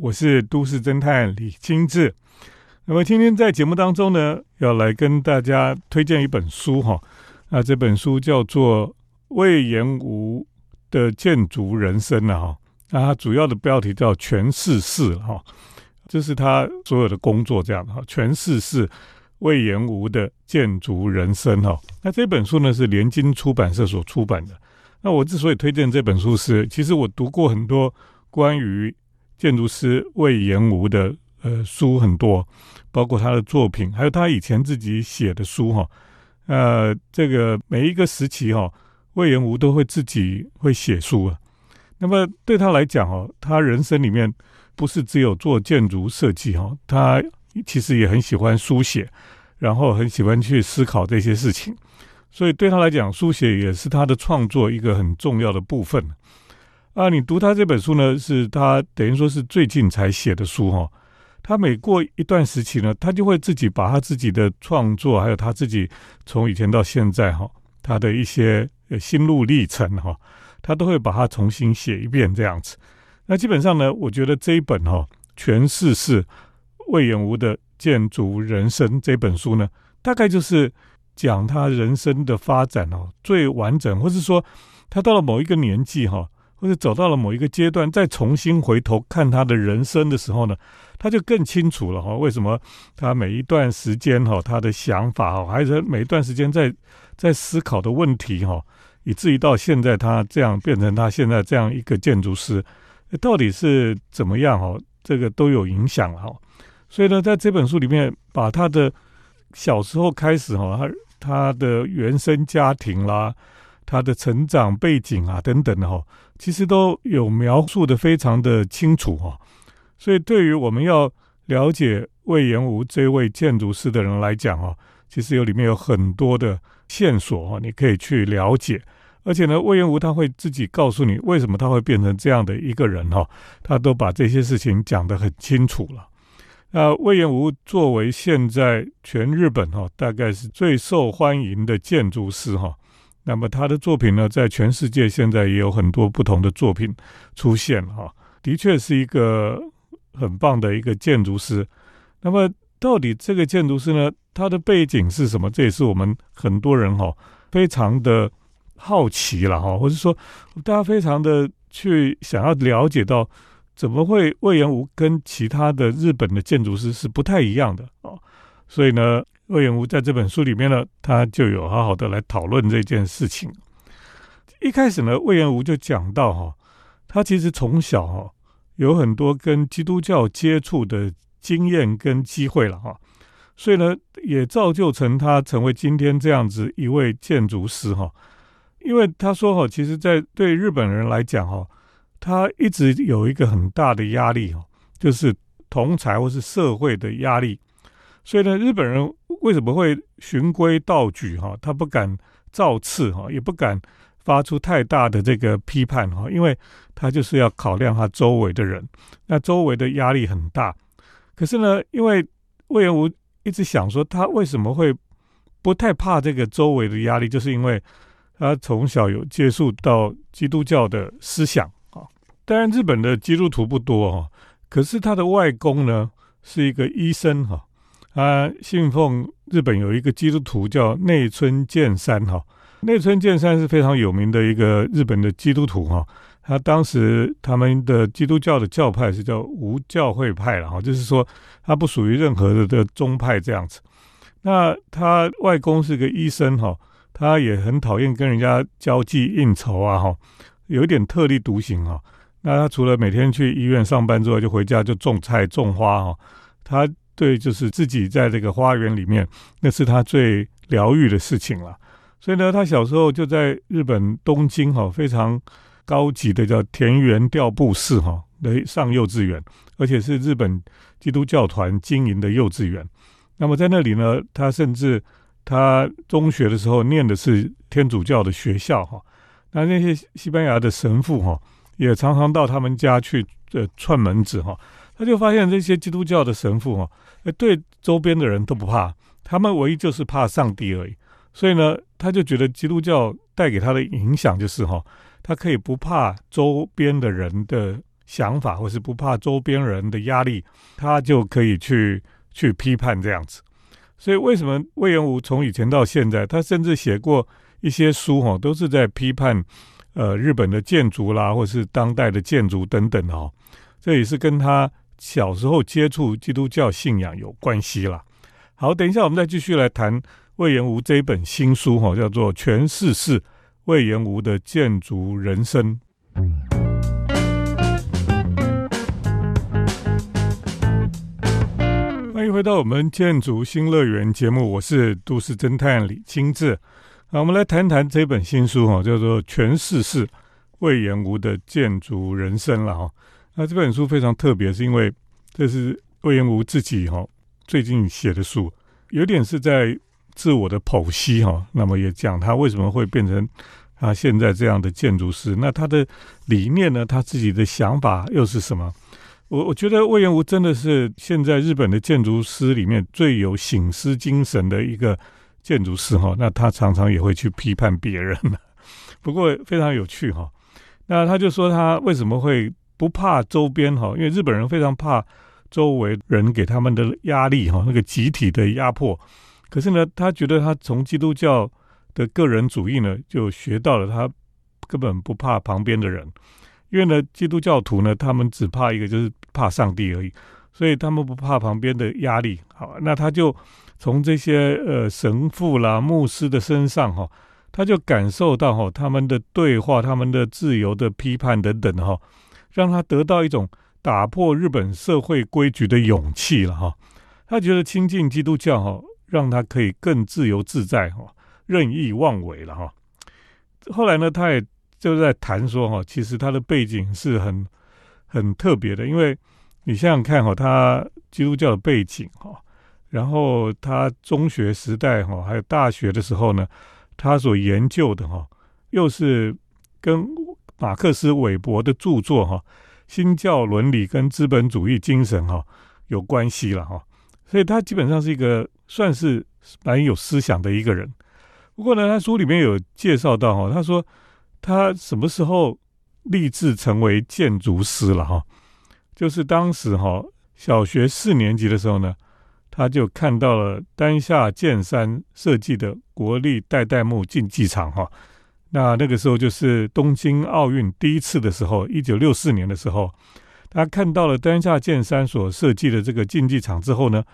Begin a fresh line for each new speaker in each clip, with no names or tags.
我是都市侦探李金志。那么今天在节目当中呢，要来跟大家推荐一本书哈。那这本书叫做魏延吴的建筑人生了哈。那它主要的标题叫全世事哈，这是他所有的工作这样的哈。全世事魏延吴的建筑人生哈。那这本书呢是联经出版社所出版的。那我之所以推荐这本书是，其实我读过很多关于建筑师魏延吴的。呃，书很多，包括他的作品，还有他以前自己写的书哈。呃，这个每一个时期哈，魏延吴都会自己会写书啊。那么对他来讲哦，他人生里面不是只有做建筑设计哈，他其实也很喜欢书写，然后很喜欢去思考这些事情。所以对他来讲，书写也是他的创作一个很重要的部分。啊，你读他这本书呢，是他等于说是最近才写的书哈。他每过一段时期呢，他就会自己把他自己的创作，还有他自己从以前到现在哈，他的一些心路历程哈，他都会把它重新写一遍这样子。那基本上呢，我觉得这一本哈，全是是魏延吴的建筑人生这本书呢，大概就是讲他人生的发展哦，最完整，或是说他到了某一个年纪哈。或者走到了某一个阶段，再重新回头看他的人生的时候呢，他就更清楚了哈。为什么他每一段时间哈，他的想法哈，还是每一段时间在在思考的问题哈，以至于到现在他这样变成他现在这样一个建筑师，到底是怎么样哈？这个都有影响哈。所以呢，在这本书里面，把他的小时候开始哈，他他的原生家庭啦。他的成长背景啊，等等的哈，其实都有描述的非常的清楚哈。所以对于我们要了解魏延吾这位建筑师的人来讲哈，其实有里面有很多的线索哈，你可以去了解。而且呢，魏延吾他会自己告诉你为什么他会变成这样的一个人哈，他都把这些事情讲得很清楚了。那魏延吾作为现在全日本哈，大概是最受欢迎的建筑师哈。那么他的作品呢，在全世界现在也有很多不同的作品出现哈，的确是一个很棒的一个建筑师。那么到底这个建筑师呢，他的背景是什么？这也是我们很多人哈非常的好奇了哈，或者说大家非常的去想要了解到，怎么会魏延吴跟其他的日本的建筑师是不太一样的啊？所以呢。魏延吴在这本书里面呢，他就有好好的来讨论这件事情。一开始呢，魏延吴就讲到哈，他其实从小哈有很多跟基督教接触的经验跟机会了哈，所以呢，也造就成他成为今天这样子一位建筑师哈。因为他说哈，其实，在对日本人来讲哈，他一直有一个很大的压力哈，就是同才或是社会的压力。所以呢，日本人为什么会循规蹈矩哈？他不敢造次哈，也不敢发出太大的这个批判哈，因为他就是要考量他周围的人，那周围的压力很大。可是呢，因为魏延吴一直想说，他为什么会不太怕这个周围的压力，就是因为他从小有接触到基督教的思想啊。当然，日本的基督徒不多哈，可是他的外公呢是一个医生哈。他信奉日本有一个基督徒叫内村健三哈，内村健三是非常有名的一个日本的基督徒哈。他当时他们的基督教的教派是叫无教会派了哈，就是说他不属于任何的的宗派这样子。那他外公是个医生哈，他也很讨厌跟人家交际应酬啊哈，有一点特立独行哈。那他除了每天去医院上班之外，就回家就种菜种花哈，他。对，就是自己在这个花园里面，那是他最疗愈的事情了。所以呢，他小时候就在日本东京哈非常高级的叫田园调布寺哈来上幼稚园，而且是日本基督教团经营的幼稚园。那么在那里呢，他甚至他中学的时候念的是天主教的学校哈。那那些西班牙的神父哈也常常到他们家去呃串门子哈。他就发现这些基督教的神父哈，对周边的人都不怕，他们唯一就是怕上帝而已。所以呢，他就觉得基督教带给他的影响就是哈，他可以不怕周边的人的想法，或是不怕周边人的压力，他就可以去去批判这样子。所以为什么魏延武从以前到现在，他甚至写过一些书哈，都是在批判呃日本的建筑啦，或是当代的建筑等等哦。这也是跟他小时候接触基督教信仰有关系啦。好，等一下我们再继续来谈魏延吴这本新书哈，叫做《全世事魏延吴的建筑人生》。欢迎回到我们建筑新乐园节目，我是都市侦探李清志。好，我们来谈谈这本新书哈，叫做《全世事魏延吴的建筑人生》了哈。那这本书非常特别，是因为这是魏延吴自己哈最近写的书，有点是在自我的剖析哈。那么也讲他为什么会变成他现在这样的建筑师。那他的理念呢？他自己的想法又是什么？我我觉得魏延吴真的是现在日本的建筑师里面最有醒思精神的一个建筑师哈。那他常常也会去批判别人，不过非常有趣哈。那他就说他为什么会不怕周边哈？因为日本人非常怕周围人给他们的压力哈，那个集体的压迫。可是呢，他觉得他从基督教的个人主义呢，就学到了他根本不怕旁边的人。因为呢，基督教徒呢，他们只怕一个，就是怕上帝而已，所以他们不怕旁边的压力。好，那他就从这些呃神父啦、牧师的身上哈，他就感受到哈他们的对话、他们的自由的批判等等哈，让他得到一种打破日本社会规矩的勇气了哈。他觉得亲近基督教哈，让他可以更自由自在哈，任意妄为了哈。后来呢，他也。就在谈说哈，其实他的背景是很很特别的，因为你想想看哈，他基督教的背景哈，然后他中学时代哈，还有大学的时候呢，他所研究的哈，又是跟马克思韦伯的著作哈《新教伦理跟资本主义精神》哈有关系了哈，所以他基本上是一个算是蛮有思想的一个人。不过呢，他书里面有介绍到哈，他说。他什么时候立志成为建筑师了哈？就是当时哈小学四年级的时候呢，他就看到了丹下健三设计的国立代代木竞技场哈。那那个时候就是东京奥运第一次的时候，一九六四年的时候，他看到了丹下健三所设计的这个竞技场之后呢，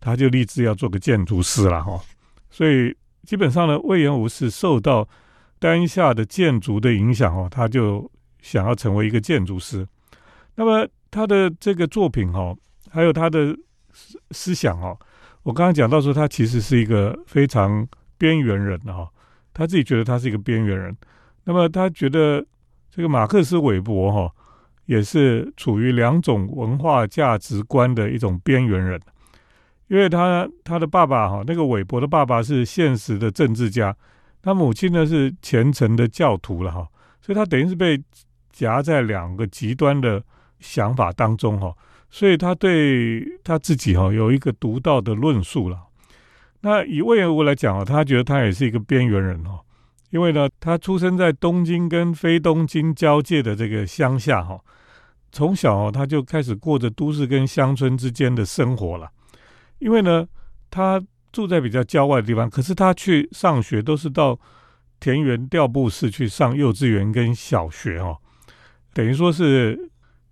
他就立志要做个建筑师了哈。所以基本上呢，魏延武是受到。丹下的建筑的影响哦，他就想要成为一个建筑师。那么他的这个作品哈，还有他的思思想哦，我刚刚讲到说，他其实是一个非常边缘人哈，他自己觉得他是一个边缘人。那么他觉得这个马克思韦伯哈，也是处于两种文化价值观的一种边缘人，因为他他的爸爸哈，那个韦伯的爸爸是现实的政治家。他母亲呢是虔诚的教徒了哈，所以他等于是被夹在两个极端的想法当中哈，所以他对他自己哈有一个独到的论述了。那以魏延武来讲啊，他觉得他也是一个边缘人哦，因为呢，他出生在东京跟非东京交界的这个乡下哈，从小哦他就开始过着都市跟乡村之间的生活了，因为呢他。住在比较郊外的地方，可是他去上学都是到田园调布市去上幼稚园跟小学哦，等于说是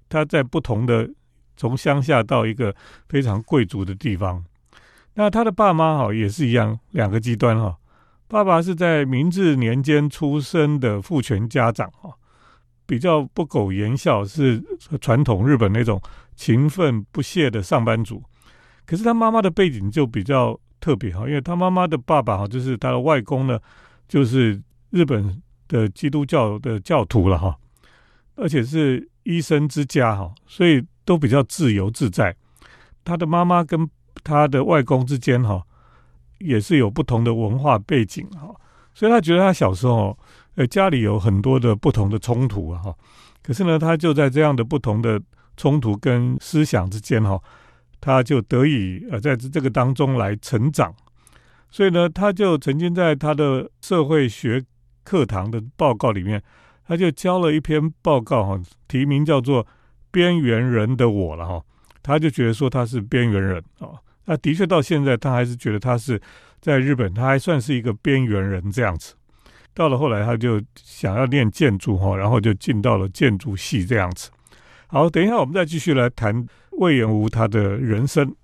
他在不同的从乡下到一个非常贵族的地方。那他的爸妈哈也是一样，两个极端哈。爸爸是在明治年间出生的父权家长哈，比较不苟言笑，是传统日本那种勤奋不懈的上班族。可是他妈妈的背景就比较。特别哈，因为他妈妈的爸爸哈，就是他的外公呢，就是日本的基督教的教徒了哈，而且是医生之家哈，所以都比较自由自在。他的妈妈跟他的外公之间哈，也是有不同的文化背景哈，所以他觉得他小时候呃家里有很多的不同的冲突啊哈，可是呢，他就在这样的不同的冲突跟思想之间哈。他就得以呃在这个当中来成长，所以呢，他就曾经在他的社会学课堂的报告里面，他就交了一篇报告哈，题名叫做《边缘人的我了哈，他就觉得说他是边缘人啊。那的确到现在，他还是觉得他是在日本，他还算是一个边缘人这样子。到了后来，他就想要练建筑哈，然后就进到了建筑系这样子。好，等一下我们再继续来谈魏延吾他的人生。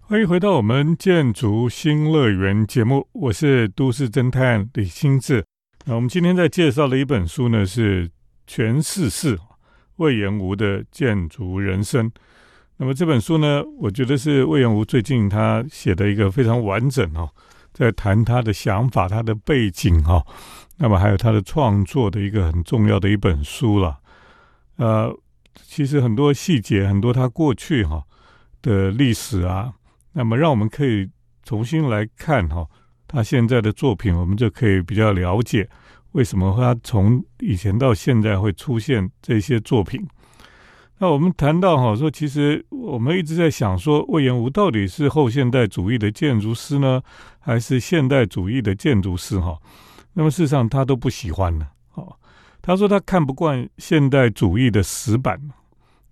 欢迎回到我们建筑新乐园节目，我是都市侦探李新志。那我们今天在介绍的一本书呢，是全世事魏延吾的建筑人生。那么这本书呢，我觉得是魏延吾最近他写的一个非常完整哦，在谈他的想法、他的背景哈，那么还有他的创作的一个很重要的一本书了。呃，其实很多细节，很多他过去哈的历史啊。那么，让我们可以重新来看哈，他现在的作品，我们就可以比较了解为什么他从以前到现在会出现这些作品。那我们谈到哈，说其实我们一直在想说，魏延吾到底是后现代主义的建筑师呢，还是现代主义的建筑师哈？那么事实上，他都不喜欢呢。哦，他说他看不惯现代主义的死板，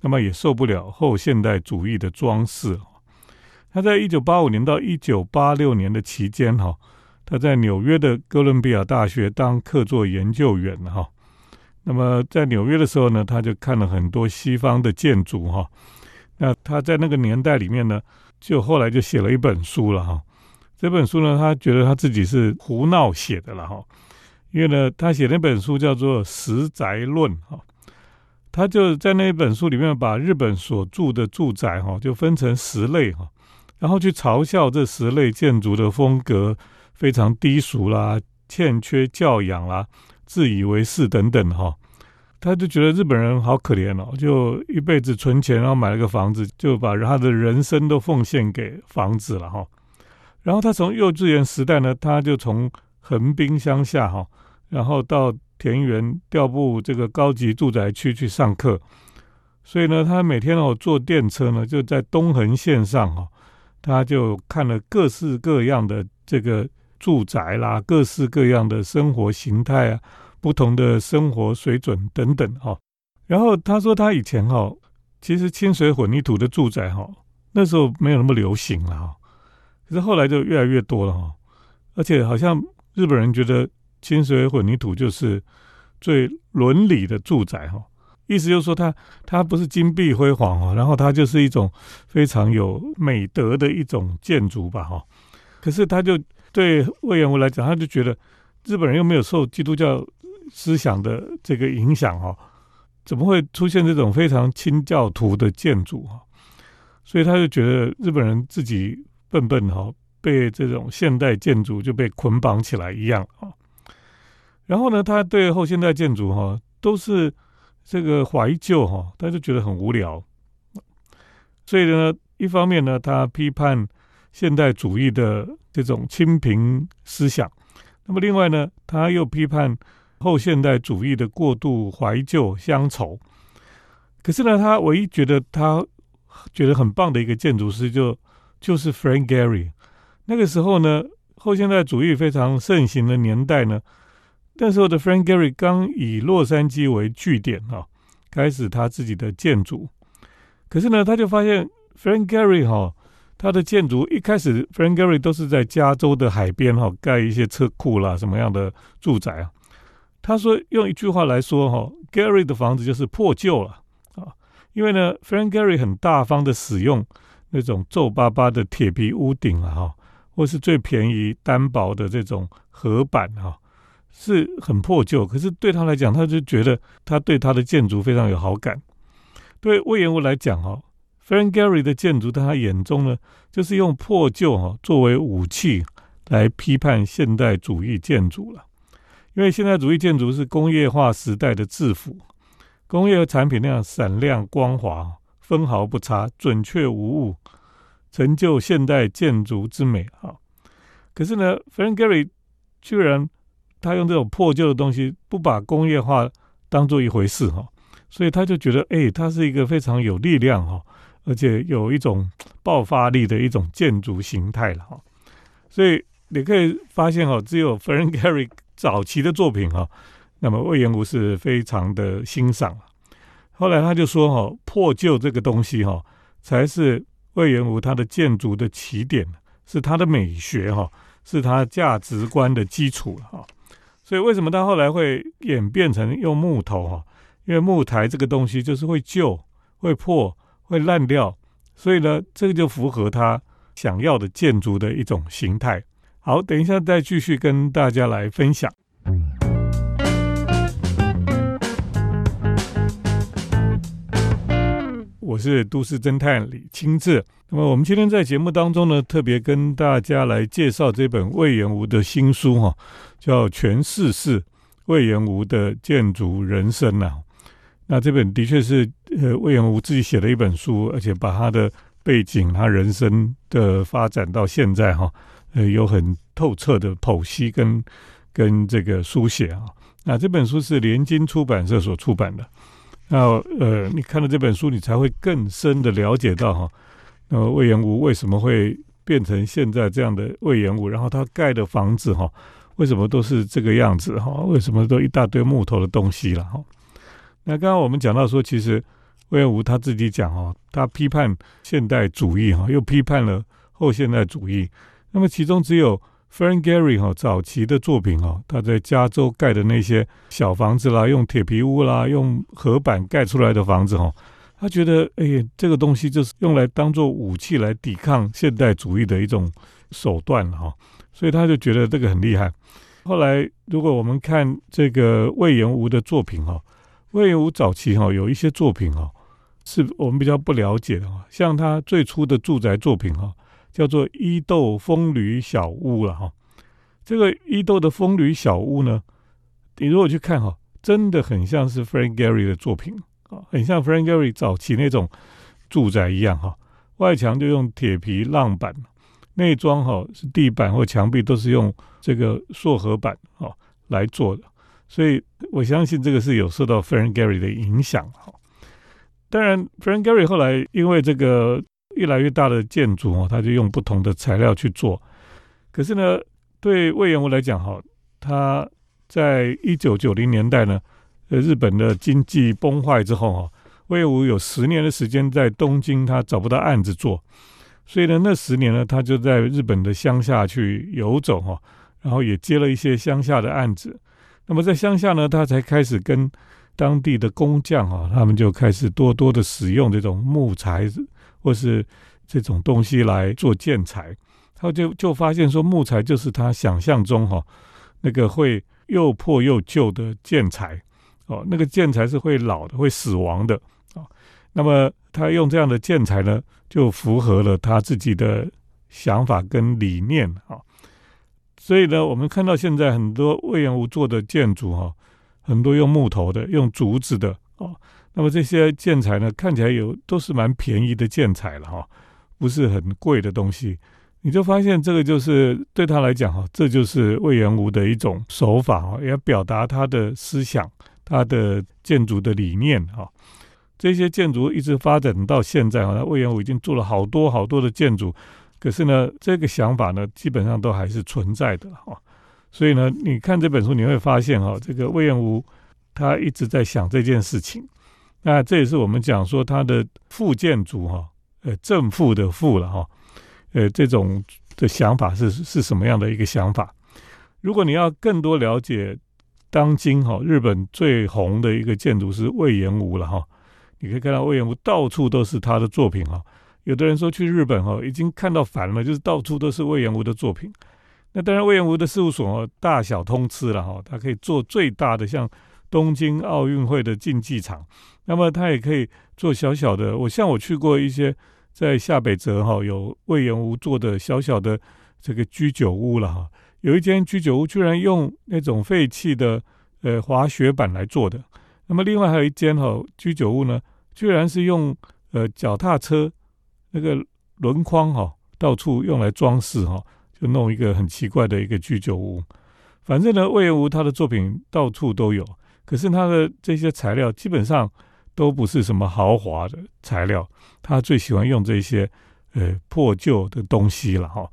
那么也受不了后现代主义的装饰。他在一九八五年到一九八六年的期间，哈，他在纽约的哥伦比亚大学当客座研究员，哈。那么在纽约的时候呢，他就看了很多西方的建筑，哈。那他在那个年代里面呢，就后来就写了一本书了，哈。这本书呢，他觉得他自己是胡闹写的了，哈。因为呢，他写那本书叫做《十宅论》，哈。他就在那本书里面把日本所住的住宅，哈，就分成十类，哈。然后去嘲笑这十类建筑的风格非常低俗啦，欠缺教养啦，自以为是等等哈，他就觉得日本人好可怜哦，就一辈子存钱，然后买了个房子，就把他的人生都奉献给房子了哈。然后他从幼稚园时代呢，他就从横滨乡下哈，然后到田园调布这个高级住宅区去上课，所以呢，他每天哦坐电车呢，就在东横线上哈。他就看了各式各样的这个住宅啦，各式各样的生活形态啊，不同的生活水准等等哈。然后他说，他以前哈，其实清水混凝土的住宅哈，那时候没有那么流行了哈。可是后来就越来越多了哈，而且好像日本人觉得清水混凝土就是最伦理的住宅哈。意思就是说，它它不是金碧辉煌哦，然后它就是一种非常有美德的一种建筑吧哈。可是他就对魏延吾来讲，他就觉得日本人又没有受基督教思想的这个影响哈，怎么会出现这种非常清教徒的建筑哈？所以他就觉得日本人自己笨笨哈，被这种现代建筑就被捆绑起来一样啊。然后呢，他对后现代建筑哈都是。这个怀旧哈，他就觉得很无聊，所以呢，一方面呢，他批判现代主义的这种清贫思想，那么另外呢，他又批判后现代主义的过度怀旧乡愁。可是呢，他唯一觉得他觉得很棒的一个建筑师，就就是 Frank Gehry。那个时候呢，后现代主义非常盛行的年代呢。那时候的 Frank Gehry 刚以洛杉矶为据点啊，开始他自己的建筑。可是呢，他就发现 Frank Gehry 哈，他的建筑一开始 Frank Gehry 都是在加州的海边哈，盖一些车库啦，什么样的住宅啊？他说用一句话来说哈，Gehry 的房子就是破旧了啊，因为呢，Frank Gehry 很大方的使用那种皱巴巴的铁皮屋顶啊哈，或是最便宜单薄的这种合板哈。是很破旧，可是对他来讲，他就觉得他对他的建筑非常有好感。对魏延吾来讲，哈，Frank Gehry 的建筑在他眼中呢，就是用破旧哈作为武器来批判现代主义建筑了。因为现代主义建筑是工业化时代的制服，工业产品那样闪亮光滑，分毫不差，准确无误，成就现代建筑之美。哈，可是呢，Frank Gehry 居然。他用这种破旧的东西，不把工业化当做一回事哈，所以他就觉得，哎，它是一个非常有力量哈，而且有一种爆发力的一种建筑形态了哈。所以你可以发现哦，只有 Frank Gehry 早期的作品哈，那么魏延吴是非常的欣赏。后来他就说哈，破旧这个东西哈，才是魏延吴他的建筑的起点，是他的美学哈，是他价值观的基础哈。所以为什么他后来会演变成用木头哈？因为木材这个东西就是会旧、会破、会烂掉，所以呢，这个就符合他想要的建筑的一种形态。好，等一下再继续跟大家来分享。我是都市侦探李清志。那么我们今天在节目当中呢，特别跟大家来介绍这本魏延吴的新书哈，叫《全世事魏延吴的建筑人生》呐。那这本的确是呃魏延吴自己写的一本书，而且把他的背景、他人生的发展到现在哈，呃有很透彻的剖析跟跟这个书写啊。那这本书是联经出版社所出版的。那呃，你看了这本书，你才会更深的了解到哈，那魏延吴为什么会变成现在这样的魏延吴？然后他盖的房子哈，为什么都是这个样子哈？为什么都一大堆木头的东西了哈？那刚刚我们讲到说，其实魏延吴他自己讲哦，他批判现代主义哈，又批判了后现代主义，那么其中只有。Frank Gehry 哈早期的作品哦，他在加州盖的那些小房子啦，用铁皮屋啦，用合板盖出来的房子哈，他觉得哎，这个东西就是用来当做武器来抵抗现代主义的一种手段哈，所以他就觉得这个很厉害。后来如果我们看这个魏延吴的作品哈，魏延吴早期哈有一些作品哈，是我们比较不了解的哈，像他最初的住宅作品哈。叫做伊豆风吕小屋了哈，这个伊豆的风吕小屋呢，你如果去看哈，真的很像是 Frank Gehry 的作品啊，很像 Frank Gehry 早期那种住宅一样哈，外墙就用铁皮浪板，内装哈是地板或墙壁都是用这个塑合板哈来做的，所以我相信这个是有受到 Frank Gehry 的影响哈。当然，Frank Gehry 后来因为这个。越来越大的建筑哦，他就用不同的材料去做。可是呢，对魏延吴来讲哈，他在一九九零年代呢，呃，日本的经济崩坏之后哈，魏延吴有十年的时间在东京，他找不到案子做，所以呢，那十年呢，他就在日本的乡下去游走哈，然后也接了一些乡下的案子。那么在乡下呢，他才开始跟当地的工匠啊，他们就开始多多的使用这种木材。或是这种东西来做建材，他就就发现说木材就是他想象中哈那个会又破又旧的建材哦，那个建材是会老的、会死亡的啊。那么他用这样的建材呢，就符合了他自己的想法跟理念啊。所以呢，我们看到现在很多魏延吴做的建筑哈，很多用木头的、用竹子的哦。那么这些建材呢，看起来有都是蛮便宜的建材了哈，不是很贵的东西。你就发现这个就是对他来讲哈，这就是魏延吴的一种手法哈，也表达他的思想、他的建筑的理念哈。这些建筑一直发展到现在哈，魏元武已经做了好多好多的建筑，可是呢，这个想法呢，基本上都还是存在的哈。所以呢，你看这本书你会发现哈，这个魏延吴他一直在想这件事情。那这也是我们讲说他的副建筑哈，呃，正负的负了哈，呃，这种的想法是是什么样的一个想法？如果你要更多了解当今哈日本最红的一个建筑师魏延吴了哈，你可以看到魏延吴到处都是他的作品哈。有的人说去日本哈已经看到烦了，就是到处都是魏延吴的作品。那当然魏延吴的事务所大小通吃了哈，他可以做最大的像。东京奥运会的竞技场，那么他也可以做小小的。我像我去过一些在下北泽哈，有魏延吴做的小小的这个居酒屋了哈。有一间居酒屋居然用那种废弃的呃滑雪板来做的。那么另外还有一间哈居酒屋呢，居然是用呃脚踏车那个轮框哈到处用来装饰哈，就弄一个很奇怪的一个居酒屋。反正呢，魏延吴他的作品到处都有。可是他的这些材料基本上都不是什么豪华的材料，他最喜欢用这些呃破旧的东西了哈。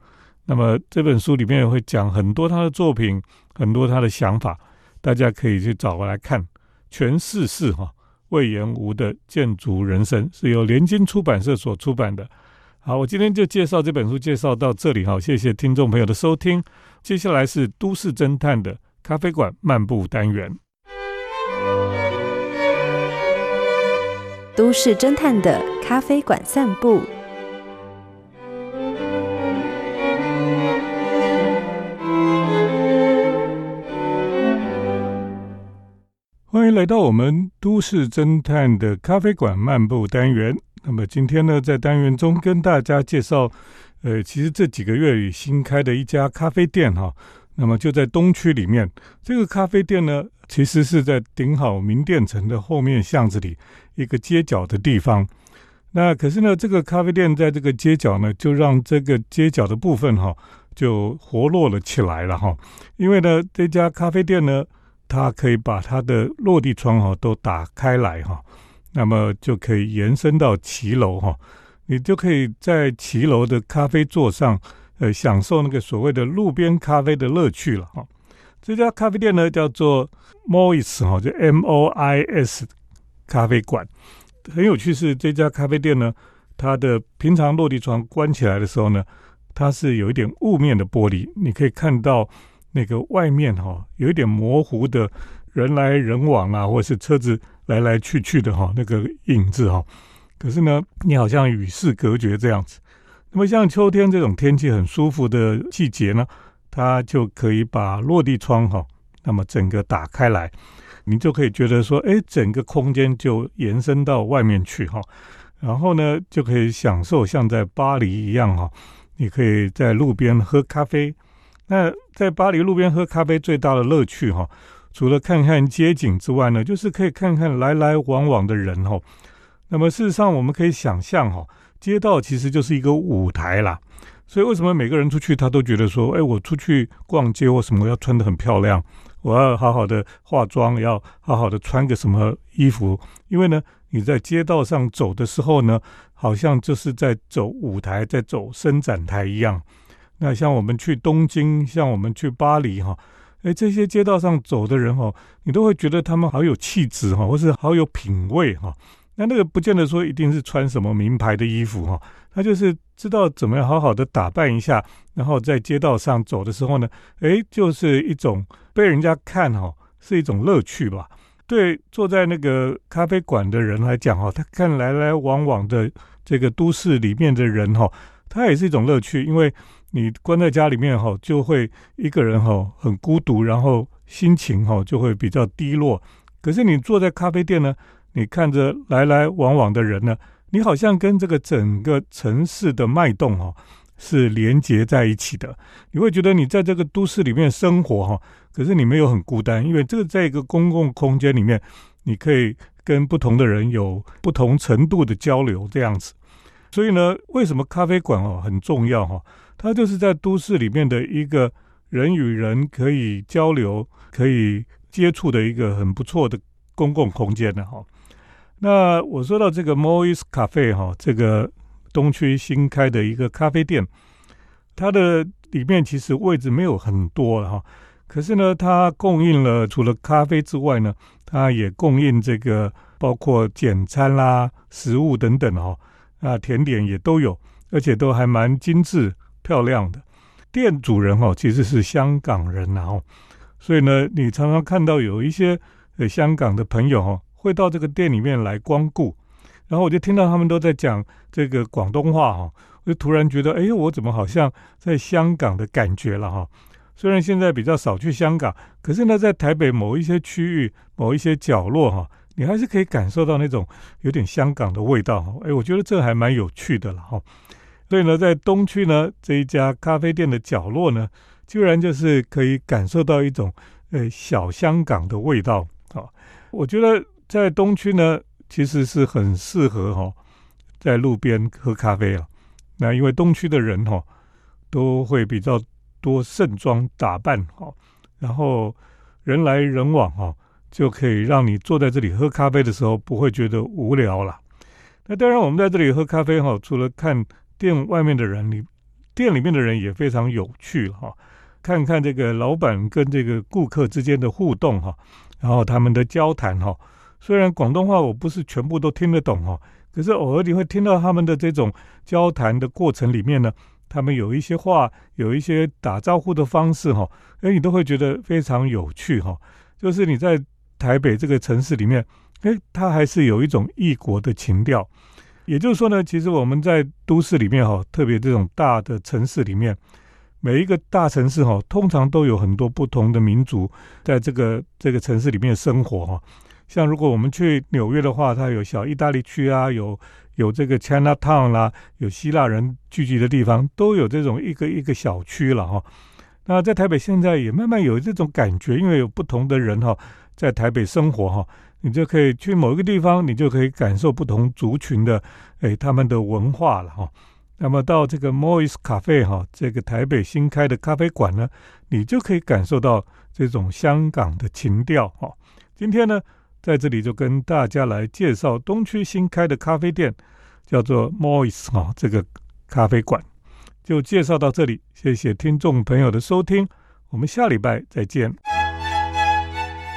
那么这本书里面会讲很多他的作品，很多他的想法，大家可以去找过来看。全世世哈魏延吴的建筑人生是由联经出版社所出版的。好，我今天就介绍这本书，介绍到这里哈，谢谢听众朋友的收听。接下来是都市侦探的咖啡馆漫步单元。
都市侦探的咖啡馆散步。
欢迎来到我们都市侦探的咖啡馆漫步单元。那么今天呢，在单元中跟大家介绍，呃，其实这几个月里新开的一家咖啡店哈。那么就在东区里面，这个咖啡店呢，其实是在顶好名店城的后面巷子里一个街角的地方。那可是呢，这个咖啡店在这个街角呢，就让这个街角的部分哈，就活络了起来了哈。因为呢，这家咖啡店呢，它可以把它的落地窗哈都打开来哈，那么就可以延伸到骑楼哈，你就可以在骑楼的咖啡座上。呃，享受那个所谓的路边咖啡的乐趣了哈。这家咖啡店呢叫做 Mois 哈，就 M O I S 咖啡馆。很有趣是这家咖啡店呢，它的平常落地窗关起来的时候呢，它是有一点雾面的玻璃，你可以看到那个外面哈有一点模糊的人来人往啊，或是车子来来去去的哈那个影子哈。可是呢，你好像与世隔绝这样子。那么像秋天这种天气很舒服的季节呢，它就可以把落地窗哈，那么整个打开来，你就可以觉得说，哎，整个空间就延伸到外面去哈，然后呢，就可以享受像在巴黎一样哈，你可以在路边喝咖啡。那在巴黎路边喝咖啡最大的乐趣哈，除了看看街景之外呢，就是可以看看来来往往的人哈。那么事实上，我们可以想象哈。街道其实就是一个舞台啦，所以为什么每个人出去他都觉得说，哎，我出去逛街或什么要穿得很漂亮，我要好好的化妆，要好好的穿个什么衣服？因为呢，你在街道上走的时候呢，好像就是在走舞台，在走伸展台一样。那像我们去东京，像我们去巴黎哈，哎，这些街道上走的人哈，你都会觉得他们好有气质哈，或是好有品味哈。那那个不见得说一定是穿什么名牌的衣服哈，他就是知道怎么样好好的打扮一下，然后在街道上走的时候呢，诶，就是一种被人家看哈，是一种乐趣吧。对坐在那个咖啡馆的人来讲哈，他看来来往往的这个都市里面的人哈，他也是一种乐趣，因为你关在家里面哈，就会一个人哈很孤独，然后心情哈就会比较低落。可是你坐在咖啡店呢？你看着来来往往的人呢，你好像跟这个整个城市的脉动哈是连接在一起的。你会觉得你在这个都市里面生活哈，可是你没有很孤单，因为这个在一个公共空间里面，你可以跟不同的人有不同程度的交流这样子。所以呢，为什么咖啡馆哦很重要哈？它就是在都市里面的一个人与人可以交流、可以接触的一个很不错的公共空间的哈。那我说到这个 Mois Cafe 哈，这个东区新开的一个咖啡店，它的里面其实位置没有很多了哈，可是呢，它供应了除了咖啡之外呢，它也供应这个包括简餐啦、食物等等哈，啊，甜点也都有，而且都还蛮精致漂亮的。店主人哦其实是香港人然后，所以呢，你常常看到有一些呃香港的朋友哈。会到这个店里面来光顾，然后我就听到他们都在讲这个广东话哈，我就突然觉得，哎，我怎么好像在香港的感觉了哈？虽然现在比较少去香港，可是呢，在台北某一些区域、某一些角落哈，你还是可以感受到那种有点香港的味道哈。哎，我觉得这还蛮有趣的了哈。所以呢，在东区呢这一家咖啡店的角落呢，居然就是可以感受到一种呃小香港的味道啊。我觉得。在东区呢，其实是很适合哈，在路边喝咖啡啊。那因为东区的人哈，都会比较多盛装打扮哈，然后人来人往哈，就可以让你坐在这里喝咖啡的时候不会觉得无聊了。那当然，我们在这里喝咖啡哈，除了看店外面的人，你店里面的人也非常有趣哈。看看这个老板跟这个顾客之间的互动哈，然后他们的交谈哈。虽然广东话我不是全部都听得懂哈，可是偶尔你会听到他们的这种交谈的过程里面呢，他们有一些话，有一些打招呼的方式哈，哎，你都会觉得非常有趣哈。就是你在台北这个城市里面，哎，它还是有一种异国的情调。也就是说呢，其实我们在都市里面哈，特别这种大的城市里面。每一个大城市哈，通常都有很多不同的民族在这个这个城市里面生活哈。像如果我们去纽约的话，它有小意大利区啊，有有这个 China Town 啦，有希腊人聚集的地方，都有这种一个一个小区了哈。那在台北现在也慢慢有这种感觉，因为有不同的人哈在台北生活哈，你就可以去某一个地方，你就可以感受不同族群的哎他们的文化了哈。那么到这个 Mois 咖啡哈，这个台北新开的咖啡馆呢，你就可以感受到这种香港的情调哈。今天呢，在这里就跟大家来介绍东区新开的咖啡店，叫做 Mois 哈，这个咖啡馆就介绍到这里。谢谢听众朋友的收听，我们下礼拜再见。